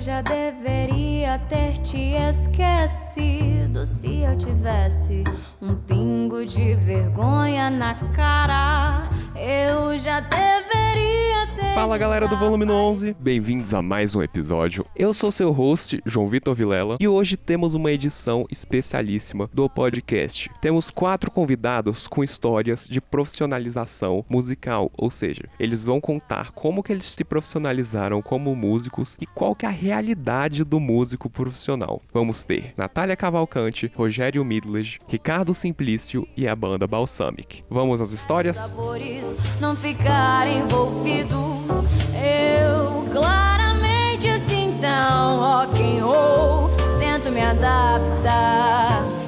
Já deveria ter te esquecido se eu tivesse um pingo de vergonha na cara. Eu já deveria ter. Fala galera do Volume 11, bem-vindos a mais um episódio. Eu sou seu host, João Vitor Vilela, e hoje temos uma edição especialíssima do podcast. Temos quatro convidados com histórias de profissionalização musical, ou seja, eles vão contar como que eles se profissionalizaram como músicos e qual que é a realidade do músico profissional. Vamos ter Natália Cavalcante, Rogério Midledge, Ricardo Simplício e a banda Balsamic. Vamos às histórias? Sabores não ficar envolvido. Eu claramente assim então rock and roll tento me adaptar.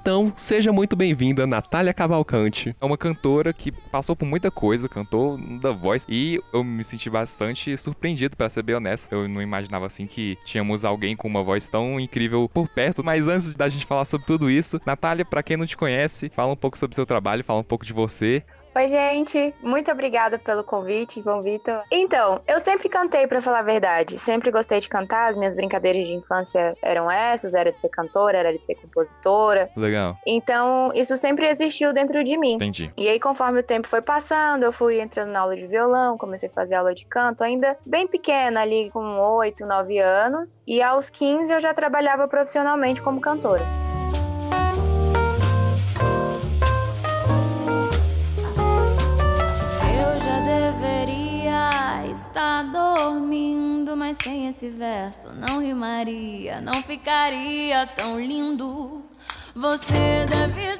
Então, seja muito bem-vinda, Natália Cavalcante. É uma cantora que passou por muita coisa, cantou The Voice e eu me senti bastante surpreendido, pra ser bem honesto. Eu não imaginava assim que tínhamos alguém com uma voz tão incrível por perto. Mas antes da gente falar sobre tudo isso, Natália, pra quem não te conhece, fala um pouco sobre seu trabalho, fala um pouco de você. Oi, gente. Muito obrigada pelo convite, João Vitor. Então, eu sempre cantei, pra falar a verdade. Sempre gostei de cantar. As minhas brincadeiras de infância eram essas: era de ser cantora, era de ser compositora. Legal, Então, isso sempre existiu dentro de mim. entendi. E aí, conforme o tempo foi passando, eu fui entrando na aula de violão, comecei a fazer aula de canto, ainda bem pequena, ali com 8, 9 anos. E aos 15 eu já trabalhava profissionalmente como cantora. Sem esse verso não rimaria, não ficaria tão lindo. Você deve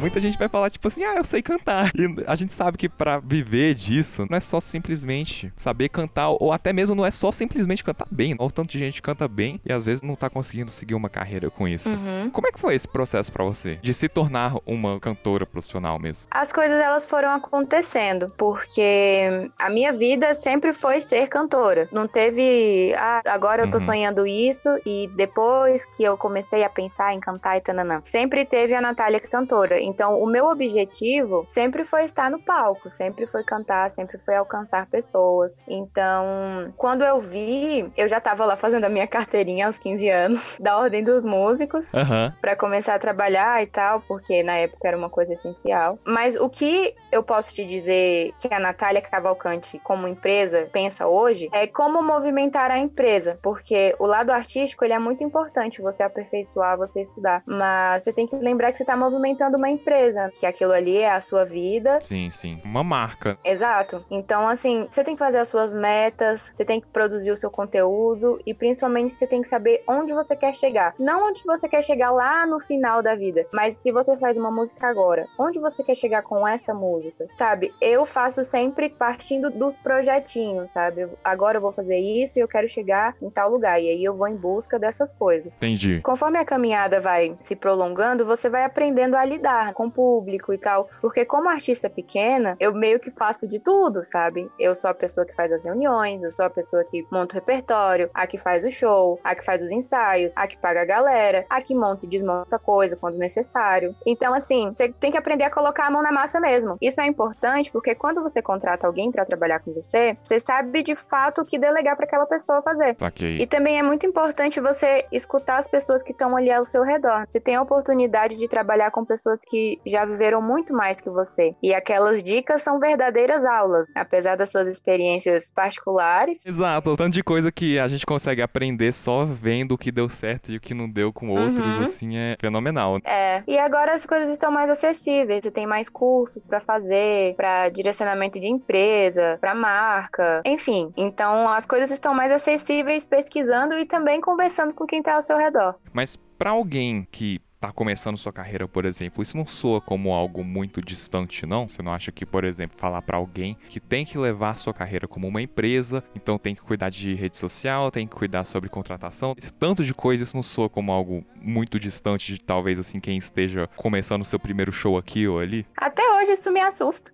muita gente vai falar tipo assim, ah, eu sei cantar. E a gente sabe que pra viver disso, não é só simplesmente saber cantar, ou até mesmo não é só simplesmente cantar bem. Olha o tanto de gente que canta bem e às vezes não tá conseguindo seguir uma carreira com isso. Uhum. Como é que foi esse processo pra você? De se tornar uma cantora profissional mesmo? As coisas elas foram acontecendo, porque a minha vida sempre foi ser cantora. Não teve, ah, agora eu tô Uhum. sonhando isso e depois que eu comecei a pensar em cantar e tananã. Sempre teve a Natália cantora. Então, o meu objetivo sempre foi estar no palco, sempre foi cantar, sempre foi alcançar pessoas. Então, quando eu vi, eu já tava lá fazendo a minha carteirinha aos 15 anos, da Ordem dos Músicos Aham. Pra começar a trabalhar e tal, porque na época era uma coisa essencial. Mas o que eu posso te dizer que a Natália Cavalcante, como empresa, pensa hoje é como movimentar a empresa, porque o lado artístico ele é muito importante, você aperfeiçoar, você estudar, mas você tem que lembrar que você tá movimentando uma empresa, que aquilo ali é a sua vida, Sim, sim. Uma marca. Exato. Então, assim, você tem que fazer as suas metas, você tem que produzir o seu conteúdo e principalmente você tem que saber onde você quer chegar. Não onde você quer chegar lá no final da vida, mas se você faz uma música agora, onde você quer chegar com essa música? Sabe? Eu faço sempre partindo dos projetinhos, sabe? Agora eu vou fazer isso e eu quero chegar em tal lugar. E aí eu vou em busca dessas coisas. Entendi. Conforme a caminhada vai se prolongando, você vai aprendendo a lidar com o público e tal. Porque como artista pequena, eu meio que faço de tudo, sabe? Eu sou a pessoa que faz as reuniões, eu sou a pessoa que monta o repertório, a que faz o show, a que faz os ensaios, a que paga a galera, a que monta e desmonta coisa quando necessário. Então, assim, você tem que aprender a colocar a mão na massa mesmo. Isso é importante porque quando você contrata alguém pra trabalhar com você, você sabe de fato o que delegar pra aquela pessoa fazer. Saquei. E também é muito importante você escutar as pessoas que estão ali ao seu redor. Você tem a oportunidade de trabalhar com pessoas que já viveram muito mais que você. E aquelas dicas são verdadeiras aulas, apesar das suas experiências particulares. Exato, o tanto de coisa que a gente consegue aprender só vendo o que deu certo e o que não deu com outros, Uhum. assim, é fenomenal. É. E agora as coisas estão mais acessíveis. Você tem mais cursos pra fazer, pra direcionamento de empresa, pra marca, enfim. Então as coisas estão mais acessíveis pesquisando e também conversando com quem tá ao seu redor. Mas pra alguém que tá começando sua carreira, por exemplo, isso não soa como algo muito distante, não? Você não acha que, por exemplo, falar pra alguém que tem que levar sua carreira como uma empresa, então tem que cuidar de rede social, tem que cuidar sobre contratação, esse tanto de coisa, isso não soa como algo muito distante de talvez assim quem esteja começando o seu primeiro show aqui ou ali? Até hoje isso me assusta.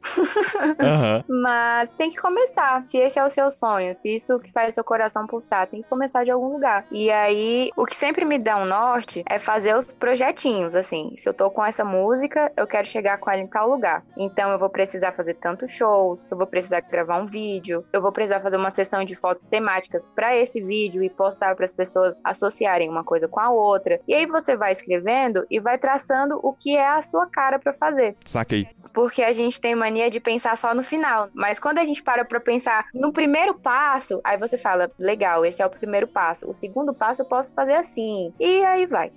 Aham. Mas tem que começar. Se esse é o seu sonho, se isso que faz seu coração pulsar, tem que começar de algum lugar. E aí, o que sempre me dá um norte é fazer os projetinhos assim. Se eu tô com essa música, eu quero chegar com ela em tal lugar. Então eu vou precisar fazer tantos shows, eu vou precisar gravar um vídeo, eu vou precisar fazer uma sessão de fotos temáticas para esse vídeo e postar para as pessoas associarem uma coisa com a outra. E aí você vai escrevendo e vai traçando o que é a sua cara para fazer. Saquei. Porque a gente tem mania de pensar só no final. Mas quando a gente para pra pensar no primeiro passo, aí você fala: legal, esse é o primeiro passo. O segundo passo eu posso fazer assim. E aí vai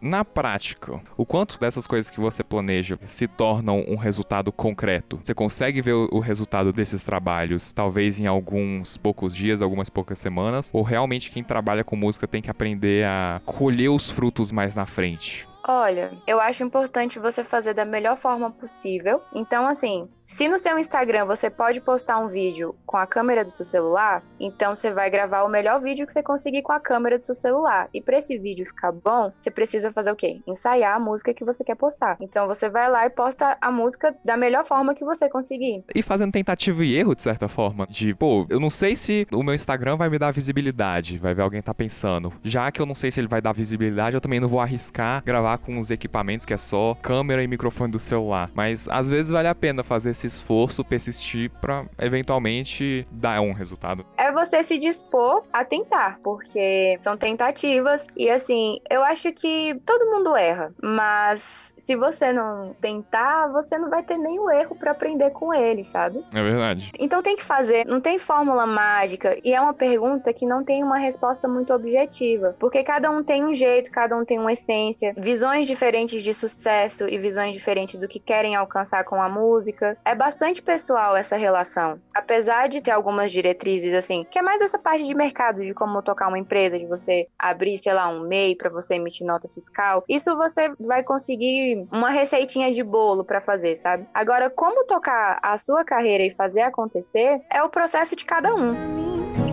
na prática, o quanto dessas coisas que você planeja se tornam um resultado concreto? Você consegue ver o resultado desses trabalhos, talvez em alguns poucos dias, algumas poucas semanas? Ou realmente quem trabalha com música tem que aprender a colher os frutos mais na frente? Olha, eu acho importante você fazer da melhor forma possível. Então, assim, se no seu Instagram você pode postar um vídeo com a câmera do seu celular, então você vai gravar o melhor vídeo que você conseguir com a câmera do seu celular. E para esse vídeo ficar bom, você precisa fazer o quê? Ensaiar a música que você quer postar. Então você vai lá e posta a música da melhor forma que você conseguir. E fazendo tentativa e erro, de certa forma. De, pô, eu não sei se o meu Instagram vai me dar visibilidade, vai ver alguém tá pensando. Já que eu não sei se ele vai dar visibilidade, eu também não vou arriscar gravar com os equipamentos que é só câmera e microfone do celular. Mas às vezes vale a pena fazer esse esforço, persistir para eventualmente dar um resultado. É você se dispor a tentar, porque são tentativas e assim, eu acho que todo mundo erra, mas se você não tentar, você não vai ter nenhum erro para aprender com ele, sabe? É verdade. Então tem que fazer, não tem fórmula mágica e é uma pergunta que não tem uma resposta muito objetiva, porque cada um tem um jeito, cada um tem uma essência, visões diferentes de sucesso e visões diferentes do que querem alcançar com a música. É bastante pessoal essa relação. Apesar de ter algumas diretrizes assim, que é mais essa parte de mercado, de como tocar uma empresa, de você abrir, sei lá, um MEI para você emitir nota fiscal. Isso você vai conseguir uma receitinha de bolo para fazer, sabe? Agora, como tocar a sua carreira e fazer acontecer é o processo de cada um.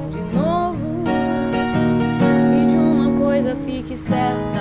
De novo, e de uma coisa fique certa,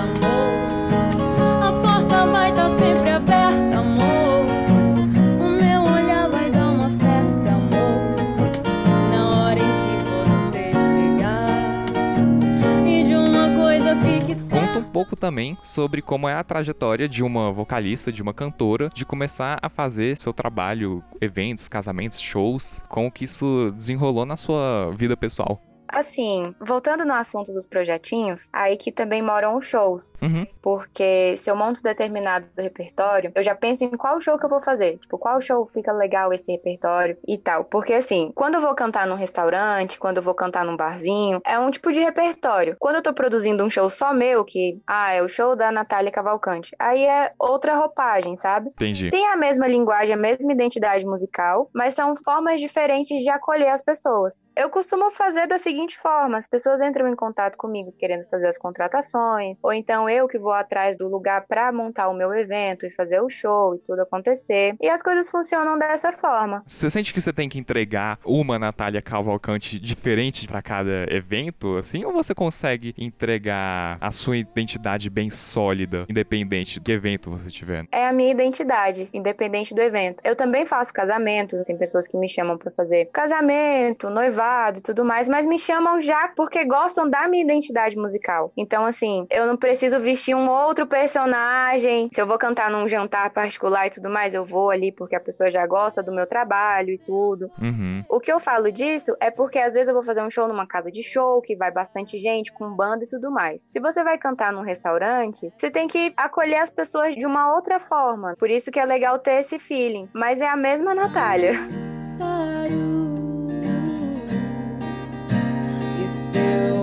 pouco também sobre como é a trajetória de uma vocalista, de uma cantora, de começar a fazer seu trabalho, eventos, casamentos, shows, como que isso desenrolou na sua vida pessoal. Assim, voltando no assunto dos projetinhos, aí que também moram os shows. Uhum. Porque se eu monto determinado repertório, eu já penso em qual show que eu vou fazer. Tipo, qual show fica legal esse repertório e tal. Porque assim, quando eu vou cantar num restaurante, quando eu vou cantar num barzinho, é um tipo de repertório. Quando eu tô produzindo um show só meu, que, ah, é o show da Natália Cavalcante, aí é outra roupagem, sabe? Entendi. Tem a mesma linguagem, a mesma identidade musical, mas são formas diferentes de acolher as pessoas. Eu costumo fazer da seguinte seguinte forma: as pessoas entram em contato comigo querendo fazer as contratações, ou então eu que vou atrás do lugar para montar o meu evento e fazer o show e tudo acontecer. E as coisas funcionam dessa forma. Você sente que você tem que entregar uma Natália Cavalcante diferente para cada evento, assim, ou você consegue entregar a sua identidade bem sólida, independente do evento você tiver? É a minha identidade, independente do evento. Eu também faço casamentos, tem pessoas que me chamam para fazer casamento, noivado e tudo mais, mas me chamam já porque gostam da minha identidade musical. Então, assim, eu não preciso vestir um outro personagem. Se eu vou cantar num jantar particular e tudo mais, eu vou ali porque a pessoa já gosta do meu trabalho e tudo. Uhum. O que eu falo disso é porque às vezes eu vou fazer um show numa casa de show que vai bastante gente, com banda e tudo mais. Se você vai cantar num restaurante, você tem que acolher as pessoas de uma outra forma. Por isso que é legal ter esse feeling. Mas é a mesma Natália. do.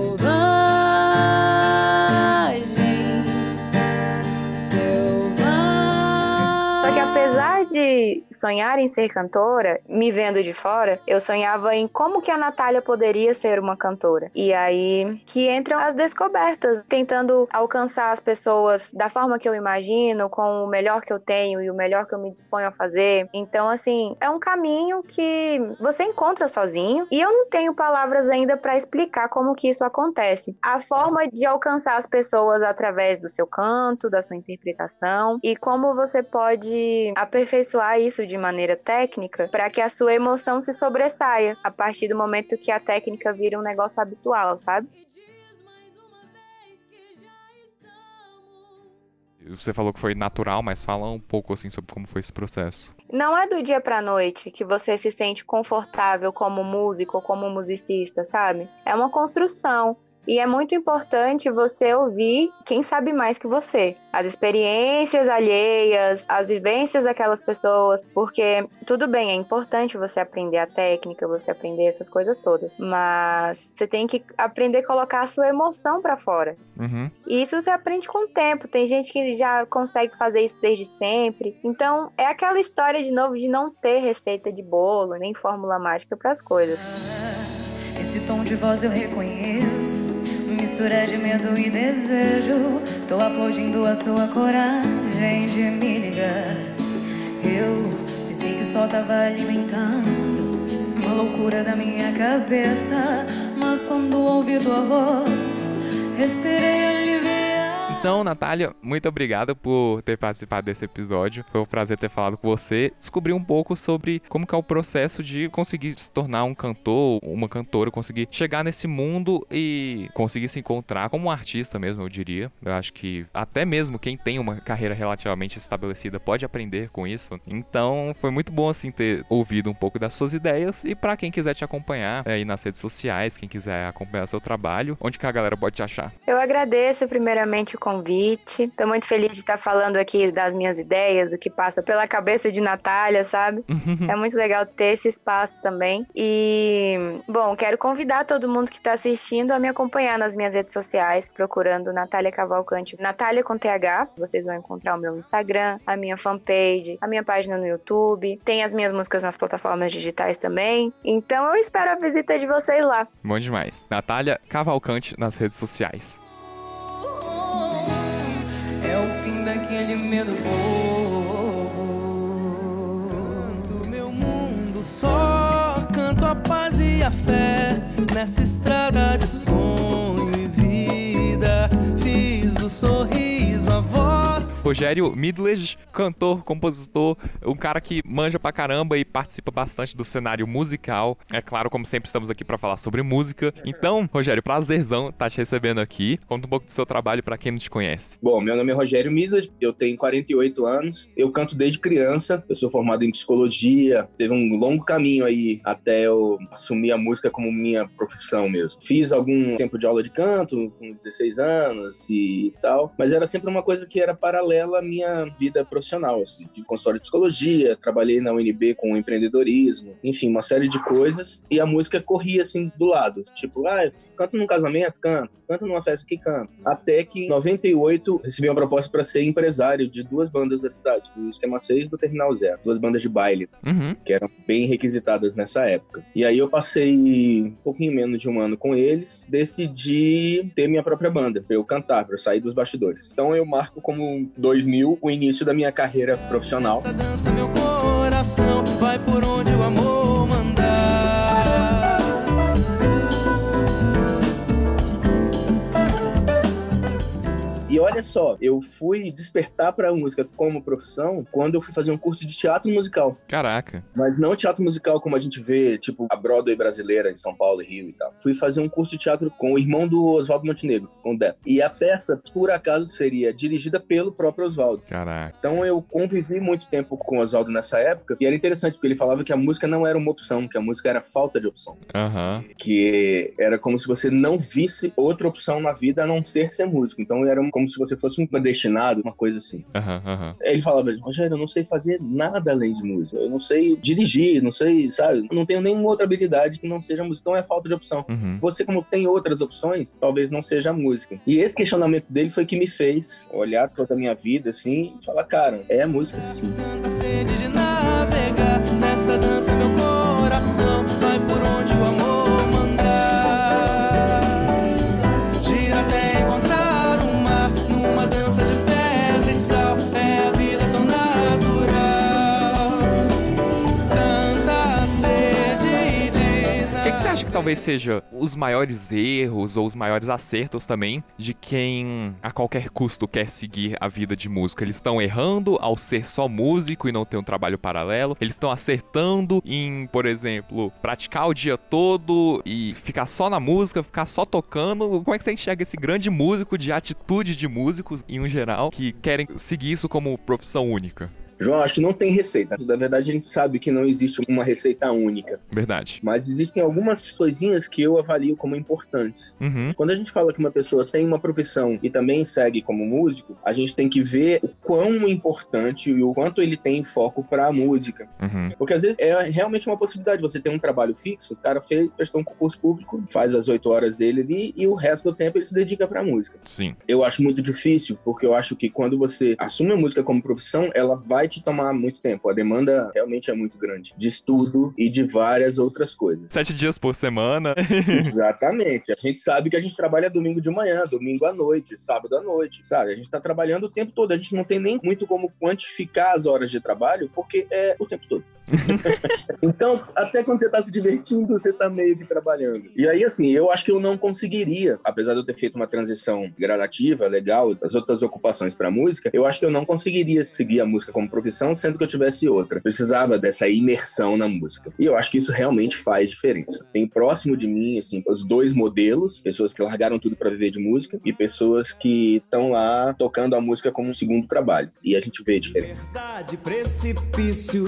Sonhar em ser cantora, me vendo de fora, eu sonhava em como que a Natália poderia ser uma cantora. E aí que entram as descobertas, tentando alcançar as pessoas da forma que eu imagino, com o melhor que eu tenho e o melhor que eu me disponho a fazer. Então, assim, é um caminho que você encontra sozinho e eu não tenho palavras ainda para explicar como que isso acontece. A forma de alcançar as pessoas através do seu canto, da sua interpretação e como você pode aperfeiçoar isso de maneira técnica para que a sua emoção se sobressaia a partir do momento que a técnica vira um negócio habitual, sabe? Você falou que foi natural, mas fala um pouco assim sobre como foi esse processo. Não é do dia pra noite que você se sente confortável como músico ou como musicista, sabe? É uma construção. E é muito importante você ouvir quem sabe mais que você. As experiências alheias, as vivências daquelas pessoas, porque tudo bem, é importante você aprender a técnica, você aprender essas coisas todas, mas você tem que aprender a colocar a sua emoção para fora. Uhum. E isso você aprende com o tempo. Tem gente que já consegue fazer isso desde sempre. Então, é aquela história de novo de não ter receita de bolo, nem fórmula mágica para as coisas. Esse tom de voz eu reconheço. Mistura de medo e desejo. Tô aplaudindo a sua coragem de me ligar. Eu pensei que só tava alimentando uma loucura da minha cabeça. Mas quando ouvi tua voz, respirei aliviado. Então, Natália, muito obrigado por ter participado desse episódio. Foi um prazer ter falado com você. Descobrir um pouco sobre como é o processo de conseguir se tornar um cantor, uma cantora, conseguir chegar nesse mundo e conseguir se encontrar como um artista mesmo, eu diria. Eu acho que até mesmo quem tem uma carreira relativamente estabelecida pode aprender com isso. Então, foi muito bom assim ter ouvido um pouco das suas ideias e para quem quiser te acompanhar é, aí nas redes sociais, quem quiser acompanhar seu trabalho, onde que a galera pode te achar? Eu agradeço primeiramente o convite. Estou muito feliz de estar falando aqui das minhas ideias, o que passa pela cabeça de Natália, sabe? é muito legal ter esse espaço também. E, bom, quero convidar todo mundo que está assistindo a me acompanhar nas minhas redes sociais, procurando Natália Cavalcante. Natália com TH. Vocês vão encontrar o meu Instagram, a minha fanpage, a minha página no YouTube. Tem as minhas músicas nas plataformas digitais também. Então eu espero a visita de vocês lá. Bom demais. Natália Cavalcante nas redes sociais. Daquele medo bobo. do meu mundo só canto a paz e a fé nessa estrada de sonho e vida. Fiz do sorriso a voz. Rogério Midledge, cantor, compositor, um cara que manja pra caramba e participa bastante do cenário musical. É claro, como sempre, estamos aqui pra falar sobre música. Então, Rogério, prazerzão estar te recebendo aqui. Conta um pouco do seu trabalho pra quem não te conhece. Bom, meu nome é Rogério Midas, eu tenho 48 anos, eu canto desde criança, eu sou formado em psicologia, teve um longo caminho aí até eu assumir a música como minha profissão mesmo. Fiz algum tempo de aula de canto, com 16 anos e tal, mas era sempre uma coisa que era paralela à minha vida profissional, assim, de consultório de psicologia, trabalhei na UNB com empreendedorismo, enfim, uma série de coisas, e a música corria assim do lado, tipo, ah, canto num casamento, canto, canto numa festa que canto. Até que em 98 recebi uma proposta para ser empresário de duas bandas da cidade, do Esquema 6 e do Terminal Zero, duas bandas de baile, Uhum. que eram bem requisitadas nessa época. E aí eu passei um pouquinho menos de um ano com eles, decidi ter minha própria banda, pra eu cantar, pra eu sair dos bastidores. Então eu marco como 2000 o início da minha carreira profissional. Essa dança meu coração vai por onde o amor olha só, eu fui despertar pra música como profissão quando eu fui fazer um curso de teatro musical. Caraca. Mas não teatro musical como a gente vê, tipo, a Broadway brasileira em São Paulo e Rio e tal. Fui fazer um curso de teatro com o irmão do Oswaldo Montenegro, com o Depp. E a peça, por acaso, seria dirigida pelo próprio Oswaldo. Caraca. Então eu convivi muito tempo com o Oswaldo nessa época, e era interessante, porque ele falava que a música não era uma opção, que a música era falta de opção. Aham. Que era como se você não visse outra opção na vida a não ser ser músico. Então era como se você fosse um predestinado, uma coisa assim. Aham, aham. Ele falava, Rogério, eu não sei fazer nada além de música. Eu não sei dirigir, não sei, sabe? Não tenho nenhuma outra habilidade que não seja música. Então é falta de opção. Uhum. Você, como tem outras opções, talvez não seja a música. E esse questionamento dele foi que me fez olhar toda a minha vida, assim, e falar, cara, é a música sim. Tanta sede de navegar nessa dança meu coração talvez seja os maiores erros ou os maiores acertos também de quem a qualquer custo quer seguir a vida de música. Eles estão errando ao ser só músico e não ter um trabalho paralelo. Eles estão acertando em, por exemplo, praticar o dia todo e ficar só na música, ficar só tocando. Como é que você enxerga esse grande músico de atitude de músicos em um geral que querem seguir isso como profissão única? João, acho que não tem receita. Na verdade, a gente sabe que não existe uma receita única. Verdade. Mas existem algumas coisinhas que eu avalio como importantes. Uhum. Quando a gente fala que uma pessoa tem uma profissão e também segue como músico, a gente tem que ver o quão importante e o quanto ele tem foco para a música. Uhum. Porque às vezes é realmente uma possibilidade. Você tem um trabalho fixo, o cara fez, prestou um concurso público, faz as oito horas dele ali e o resto do tempo ele se dedica para a música. Sim. Eu acho muito difícil, porque eu acho que quando você assume a música como profissão, ela vai te tomar muito tempo. A demanda realmente é muito grande. De estudo e de várias outras coisas. Sete dias por semana. Exatamente. A gente sabe que a gente trabalha domingo de manhã, domingo à noite, sábado à noite, sabe? A gente tá trabalhando o tempo todo. A gente não tem nem muito como quantificar as horas de trabalho, porque é o tempo todo. então, até quando você tá se divertindo, você tá meio que trabalhando. E aí, assim, eu acho que eu não conseguiria, apesar de eu ter feito uma transição gradativa, legal, das outras ocupações pra música, eu acho que eu não conseguiria seguir a música como profissão, sendo que eu tivesse outra. Precisava dessa imersão na música. E eu acho que isso realmente faz diferença. Tem próximo de mim, assim, os dois modelos, pessoas que largaram tudo para viver de música e pessoas que estão lá tocando a música como um segundo trabalho. E a gente vê a diferença. Precipício,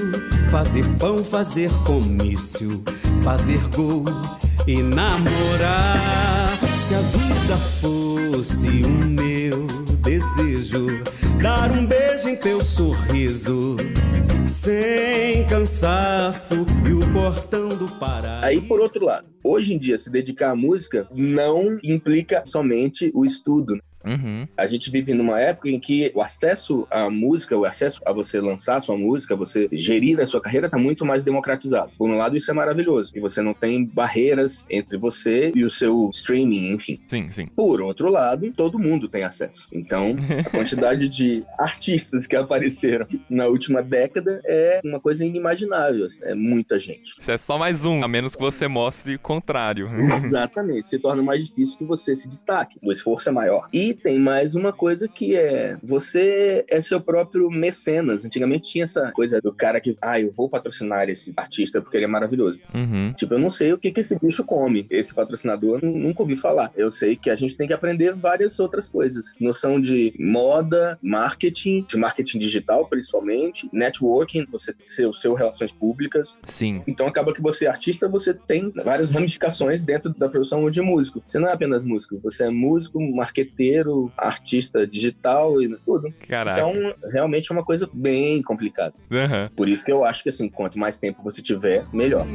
fazer pão, fazer comício, fazer gol e namorar. Se a vida fosse o meu desejo, dar um beijo em teu sorriso, sem cansaço e o portão do paraíso. Aí, por outro lado, hoje em dia, se dedicar à música não implica somente o estudo. Uhum. A gente vive numa época em que o acesso à música, o acesso a você lançar sua música, você gerir a sua carreira, está muito mais democratizado. Por um lado, isso é maravilhoso, que você não tem barreiras entre você e o seu streaming, enfim. Sim, sim. Por outro lado, todo mundo tem acesso. Então, a quantidade de artistas que apareceram na última década é uma coisa inimaginável. É muita gente. Isso é só mais um, a menos que você mostre o contrário. Exatamente. Se torna mais difícil que você se destaque. O esforço é maior. E tem mais uma coisa que é: você é seu próprio mecenas. Antigamente tinha essa coisa do cara que, ah, eu vou patrocinar esse artista porque ele é maravilhoso. Uhum. Tipo, eu não sei o que, que esse bicho come. Esse patrocinador eu nunca ouvi falar. Eu sei que a gente tem que aprender várias outras coisas. Noção de moda, marketing, de marketing digital principalmente, networking, você o seu relações públicas. Sim. Então acaba que você é artista, você tem várias ramificações dentro da profissão de músico. Você não é apenas músico, você é músico, marqueteiro, artista digital e tudo. Caraca. Então, realmente é uma coisa bem complicada. Aham. Por isso que eu acho que assim, quanto mais tempo você tiver, melhor.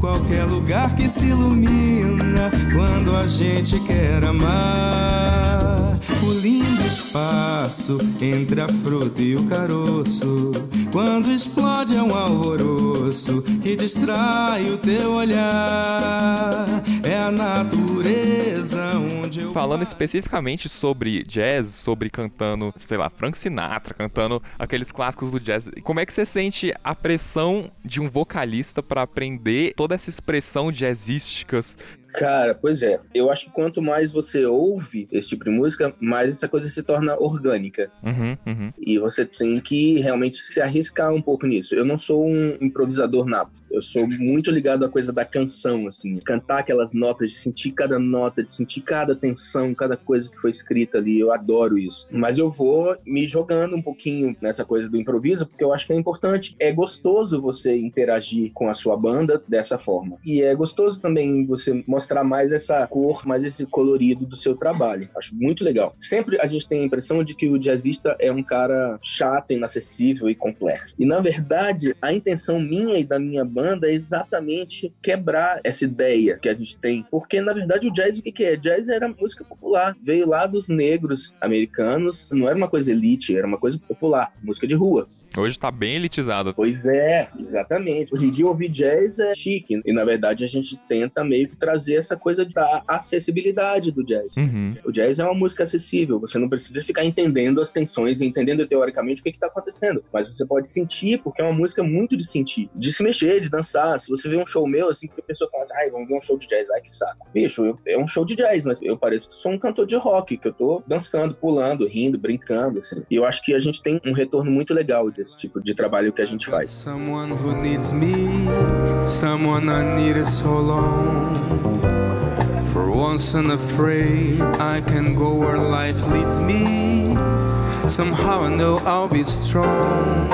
Qualquer lugar que se ilumina quando a gente quer amar. O lindo espaço entre a fruta e o caroço. Quando explode é um alvoroço que distrai o teu olhar. É a natureza onde eu. Falando especificamente sobre jazz, sobre cantando, sei lá, Frank Sinatra, cantando aqueles clássicos do jazz, como é que você sente a pressão de um vocalista pra aprender toda essa expressão jazzísticas? Cara, pois é. Eu acho que quanto mais você ouve esse tipo de música, mais essa coisa se torna orgânica. Uhum, uhum. E você tem que realmente se arriscar um pouco nisso. Eu não sou um improvisador nato. Eu sou muito ligado à coisa da canção, assim. Cantar aquelas notas, de sentir cada nota, de sentir cada tensão, cada coisa que foi escrita ali. Eu adoro isso. Mas eu vou me jogando um pouquinho nessa coisa do improviso, porque eu acho que é importante. É gostoso você interagir com a sua banda dessa forma. E é gostoso também você mostrar mais essa cor, mais esse colorido do seu trabalho. Acho muito legal. Sempre a gente tem a impressão de que o jazzista é um cara chato, inacessível e complexo. E na verdade, a intenção minha e da minha banda é exatamente quebrar essa ideia que a gente tem. Porque na verdade o jazz o que que é? Jazz era música popular. Veio lá dos negros americanos, não era uma coisa elite, era uma coisa popular, música de rua. Hoje tá bem elitizado. Pois é, exatamente. Hoje em dia ouvir jazz é chique. E na verdade a gente tenta meio que trazer essa coisa da acessibilidade do jazz. Uhum. O jazz é uma música acessível. Você não precisa ficar entendendo as tensões e entendendo teoricamente o que está acontecendo. Mas você pode sentir, porque é uma música muito de sentir, de se mexer, de dançar. Se você vê um show meu, assim, que a pessoa fala assim, ai, vamos ver um show de jazz, ai, que saco. Bicho, eu- é um show de jazz, mas eu pareço que sou um cantor de rock, que eu tô dançando, pulando, rindo, brincando, assim. E eu acho que a gente tem um retorno muito legal desse tipo de trabalho que a gente faz. Someone who needs me, someone I needed so long. For once unafraid, I can go where life leads me. Somehow I know I'll be strong.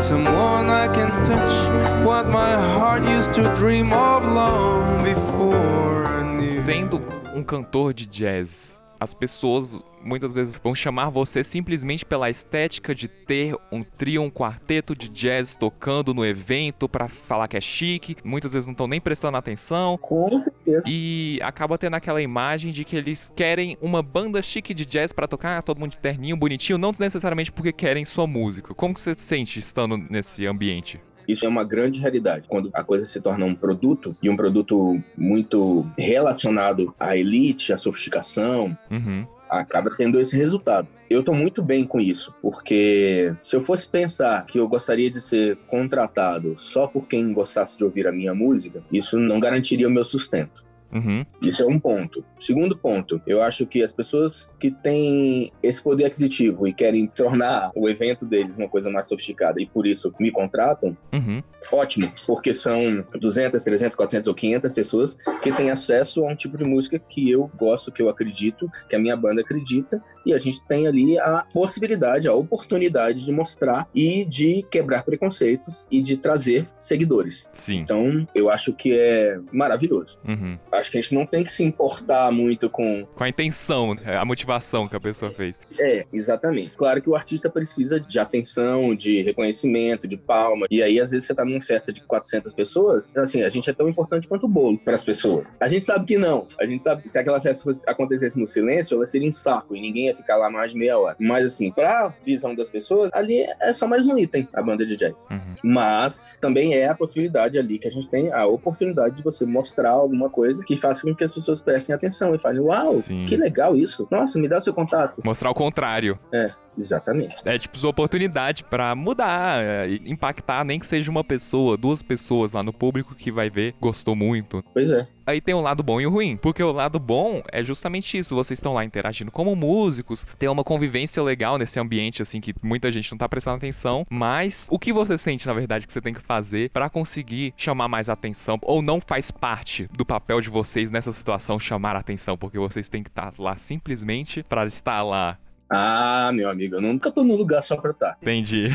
Someone I can touch, what my heart used to dream of long before I knew. Sendo um cantor de jazz, as pessoas muitas vezes vão chamar você simplesmente pela estética de ter um trio, um quarteto de jazz tocando no evento pra falar que é chique. Muitas vezes não estão nem prestando atenção. Com certeza. E acaba tendo aquela imagem de que eles querem uma banda chique de jazz pra tocar, todo mundo de terninho, bonitinho, não necessariamente porque querem sua música. Como que você se sente estando nesse ambiente? Isso é uma grande realidade. Quando a coisa se torna um produto, e um produto muito relacionado à elite, à sofisticação, Uhum. acaba tendo esse resultado. Eu tô muito bem com isso, porque se eu fosse pensar que eu gostaria de ser contratado só por quem gostasse de ouvir a minha música, isso não garantiria o meu sustento. Uhum. Isso é um ponto. Segundo ponto, eu acho que as pessoas que têm esse poder aquisitivo e querem tornar o evento deles uma coisa mais sofisticada e por isso me contratam, Uhum. ótimo, porque são 200, 300, 400 ou 500 pessoas que têm acesso a um tipo de música que eu gosto, que eu acredito, que a minha banda acredita, e a gente tem ali a possibilidade, a oportunidade de mostrar e de quebrar preconceitos e de trazer seguidores. Sim. Então, eu acho que é maravilhoso. Uhum. Acho que a gente não tem que se importar muito com. Com a intenção, né? a motivação que a pessoa fez. É, exatamente. Claro que o artista precisa de atenção, de reconhecimento, de palma. E aí, às vezes, você tá numa festa de 400 pessoas, assim, a gente é tão importante quanto o bolo para as pessoas. A gente sabe que não. A gente sabe que se aquela festa fosse, acontecesse no silêncio, ela seria um saco e ninguém ia ficar lá mais de meia hora. Mas, assim, pra visão das pessoas, ali é só mais um item, a banda de jazz. Uhum. Mas também é a possibilidade ali que a gente tem a oportunidade de você mostrar alguma coisa que faça com que as pessoas prestem atenção e falem: Uau, Sim. que legal isso. Nossa, me dá o seu contato. Mostrar o contrário. É, exatamente. É tipo sua oportunidade pra mudar, é, impactar, nem que seja uma pessoa, duas pessoas lá no público que vai ver, gostou muito. Pois é. Aí tem o lado bom e o ruim, porque o lado bom é justamente isso, vocês estão lá interagindo como músicos, tem uma convivência legal nesse ambiente assim que muita gente não tá prestando atenção, mas o que você sente na verdade que você tem que fazer pra conseguir chamar mais atenção ou não faz parte do papel de vocês nessa situação chamar atenção, porque vocês têm que estar lá simplesmente pra estar lá. Ah, meu amigo, eu nunca tô no lugar só pra estar. Entendi.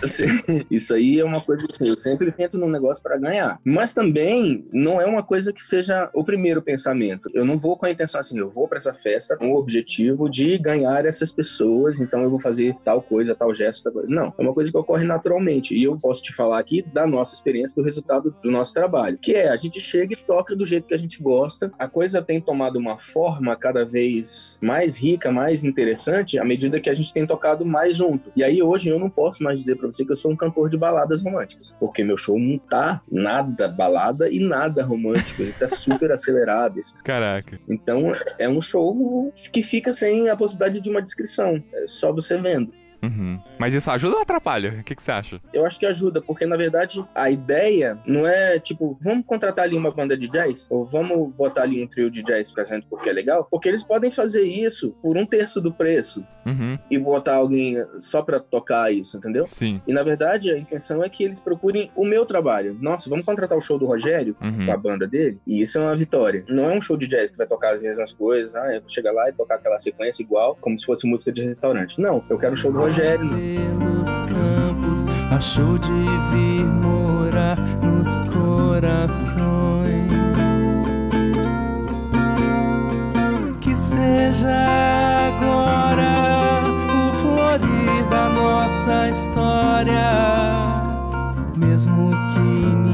Isso aí é uma coisa assim, eu sempre tento num negócio pra ganhar. Mas também não é uma coisa que seja o primeiro pensamento. Eu não vou com a intenção assim, eu vou pra essa festa com o objetivo de ganhar essas pessoas, então eu vou fazer tal coisa, tal gesto, tal coisa. Não, é uma coisa que ocorre naturalmente. E eu posso te falar aqui da nossa experiência, do resultado do nosso trabalho. Que é, a gente chega e toca do jeito que a gente gosta. A coisa tem tomado uma forma cada vez mais rica, mais interessante, à medida que a gente tem tocado mais junto. E aí hoje eu não posso mais dizer pra você que eu sou um cantor de baladas românticas, porque meu show não tá nada balada e nada romântico, ele tá super acelerado. assim. Caraca. Então é um show que fica sem a possibilidade de uma descrição, é só você vendo. Uhum. Mas isso ajuda ou atrapalha? O que, que você acha? Eu acho que ajuda, porque na verdade a ideia não é tipo, vamos contratar ali uma banda de jazz, ou vamos botar ali um trio de jazz porque é legal, porque eles podem fazer isso por um terço do preço Uhum. e botar alguém só pra tocar isso, entendeu? Sim. E na verdade a intenção é que eles procurem o meu trabalho. Nossa, vamos contratar o show do Rogério Uhum. com a banda dele, e isso é uma vitória. Não é um show de jazz que vai tocar as mesmas coisas, ah, eu vou chegar lá e tocar aquela sequência igual, como se fosse música de restaurante. Não, eu quero o show do Rogério. Pelos campos, achou de vir morar nos corações. Que seja agora o florir da nossa história, mesmo que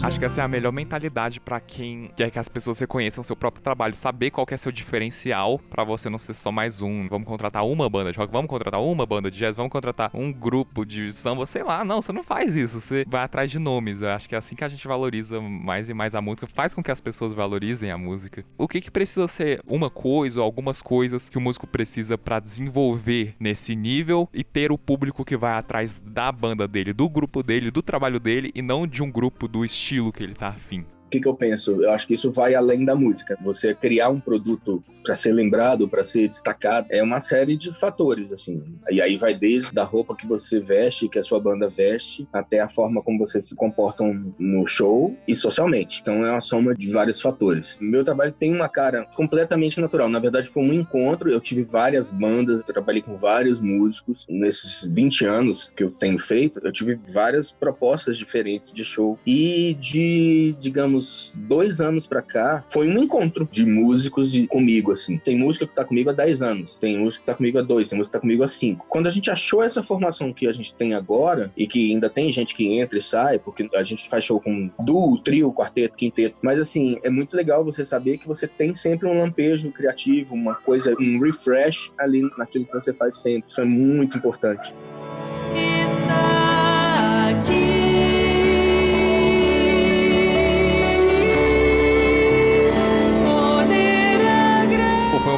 Acho que essa é a melhor mentalidade pra quem quer que as pessoas reconheçam seu próprio trabalho, saber qual é seu diferencial pra você não ser só mais um. Vamos contratar uma banda de rock, vamos contratar uma banda de jazz, vamos contratar um grupo de samba, sei lá. Não, você não faz isso. Você vai atrás de nomes. Eu acho que é assim que a gente valoriza mais e mais a música, faz com que as pessoas valorizem a música. O que que precisa ser uma coisa ou algumas coisas que o músico precisa pra desenvolver nesse nível e ter o público que vai atrás da banda dele, do grupo dele, do trabalho dele e não de um grupo do estilo que ele tá afim? O que, que eu penso? Eu acho que isso vai além da música. Você criar um produto para ser lembrado, para ser destacado, é uma série de fatores, assim. E aí vai desde a roupa que você veste, que a sua banda veste, até a forma como vocês se comportam no show e socialmente. Então é uma soma de vários fatores. Meu trabalho tem uma cara completamente natural. Na verdade, foi um encontro. Eu tive várias bandas, trabalhei com vários músicos. Nesses 20 anos que eu tenho feito, eu tive várias propostas diferentes de show. E de, digamos, uns dois anos pra cá, foi um encontro de músicos comigo, assim. Tem música que tá comigo há 10 anos, tem música que tá comigo há dois, tem música que tá comigo há cinco. Quando a gente achou essa formação que a gente tem agora, e que ainda tem gente que entra e sai, porque a gente faz show com duo, trio, quarteto, quinteto, mas assim, é muito legal você saber que você tem sempre um lampejo criativo, uma coisa, um refresh ali naquilo que você faz sempre. Isso é muito importante.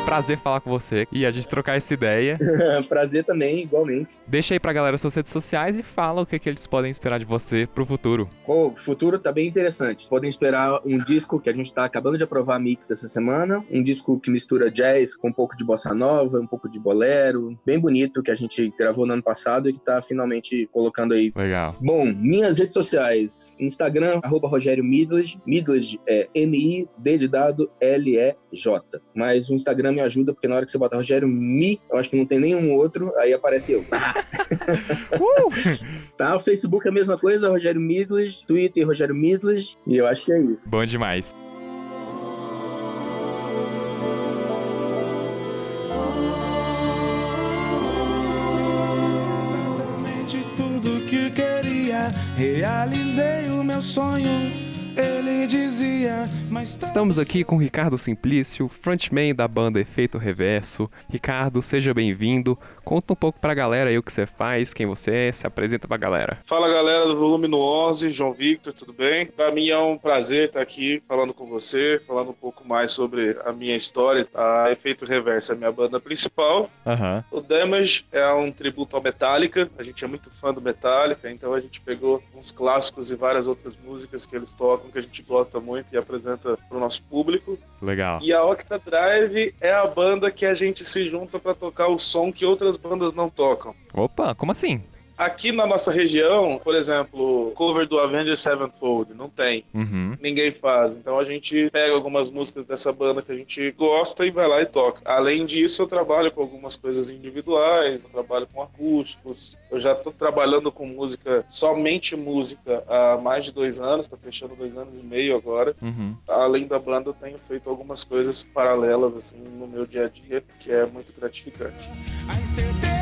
Um prazer falar com você e a gente trocar essa ideia. Prazer também, igualmente. Deixa aí pra galera suas redes sociais e fala o que, que eles podem esperar de você pro futuro. O futuro tá bem interessante. Podem esperar um disco que a gente tá acabando de aprovar mix essa semana, um disco que mistura jazz com um pouco de bossa nova, um pouco de bolero, bem bonito que a gente gravou no ano passado e que tá finalmente colocando aí. Legal. Bom, minhas redes sociais, Instagram, arroba Rogério Midledge, Midledge é M-I-D de dado L-E-J. Mas o Instagram me ajuda, porque na hora que você bota Rogério Mi, eu acho que não tem nenhum outro, aí aparece eu. Tá, o Facebook é a mesma coisa, Rogério Midledge, Twitter Rogério Midledge, e eu acho que é isso. Bom demais. exatamente tudo que queria. Realizei o meu sonho. Ele dizia, mas tá Estamos aqui com o Ricardo Simplício, frontman da banda Efeito Reverso. Ricardo, seja bem-vindo. Conta um pouco pra galera aí o que você faz, quem você é, se apresenta pra galera. Fala galera do Volume no 11, João Victor, tudo bem? Pra mim é um prazer estar aqui falando com você, falando um pouco mais sobre a minha história. A Efeito Reverso é a minha banda principal. Aham. O Damage é um tributo ao Metallica, a gente é muito fã do Metallica, então a gente pegou uns clássicos e várias outras músicas que eles tocam que a gente gosta muito e apresenta pro nosso público. Legal. E a Octa Drive é a banda que a gente se junta pra tocar o som que outras bandas não tocam. Opa, como assim? Aqui na nossa região, por exemplo, cover do Avengers Sevenfold, não tem. Uhum. Ninguém faz. Então a gente pega algumas músicas dessa banda que a gente gosta e vai lá e toca. Além disso, eu trabalho com algumas coisas individuais, eu trabalho com acústicos. Eu já tô trabalhando com música, somente música, há mais de dois anos, tá fechando dois anos e meio agora. Uhum. Além da banda, eu tenho feito algumas coisas paralelas, assim, no meu dia a dia, que é muito gratificante. A incerteza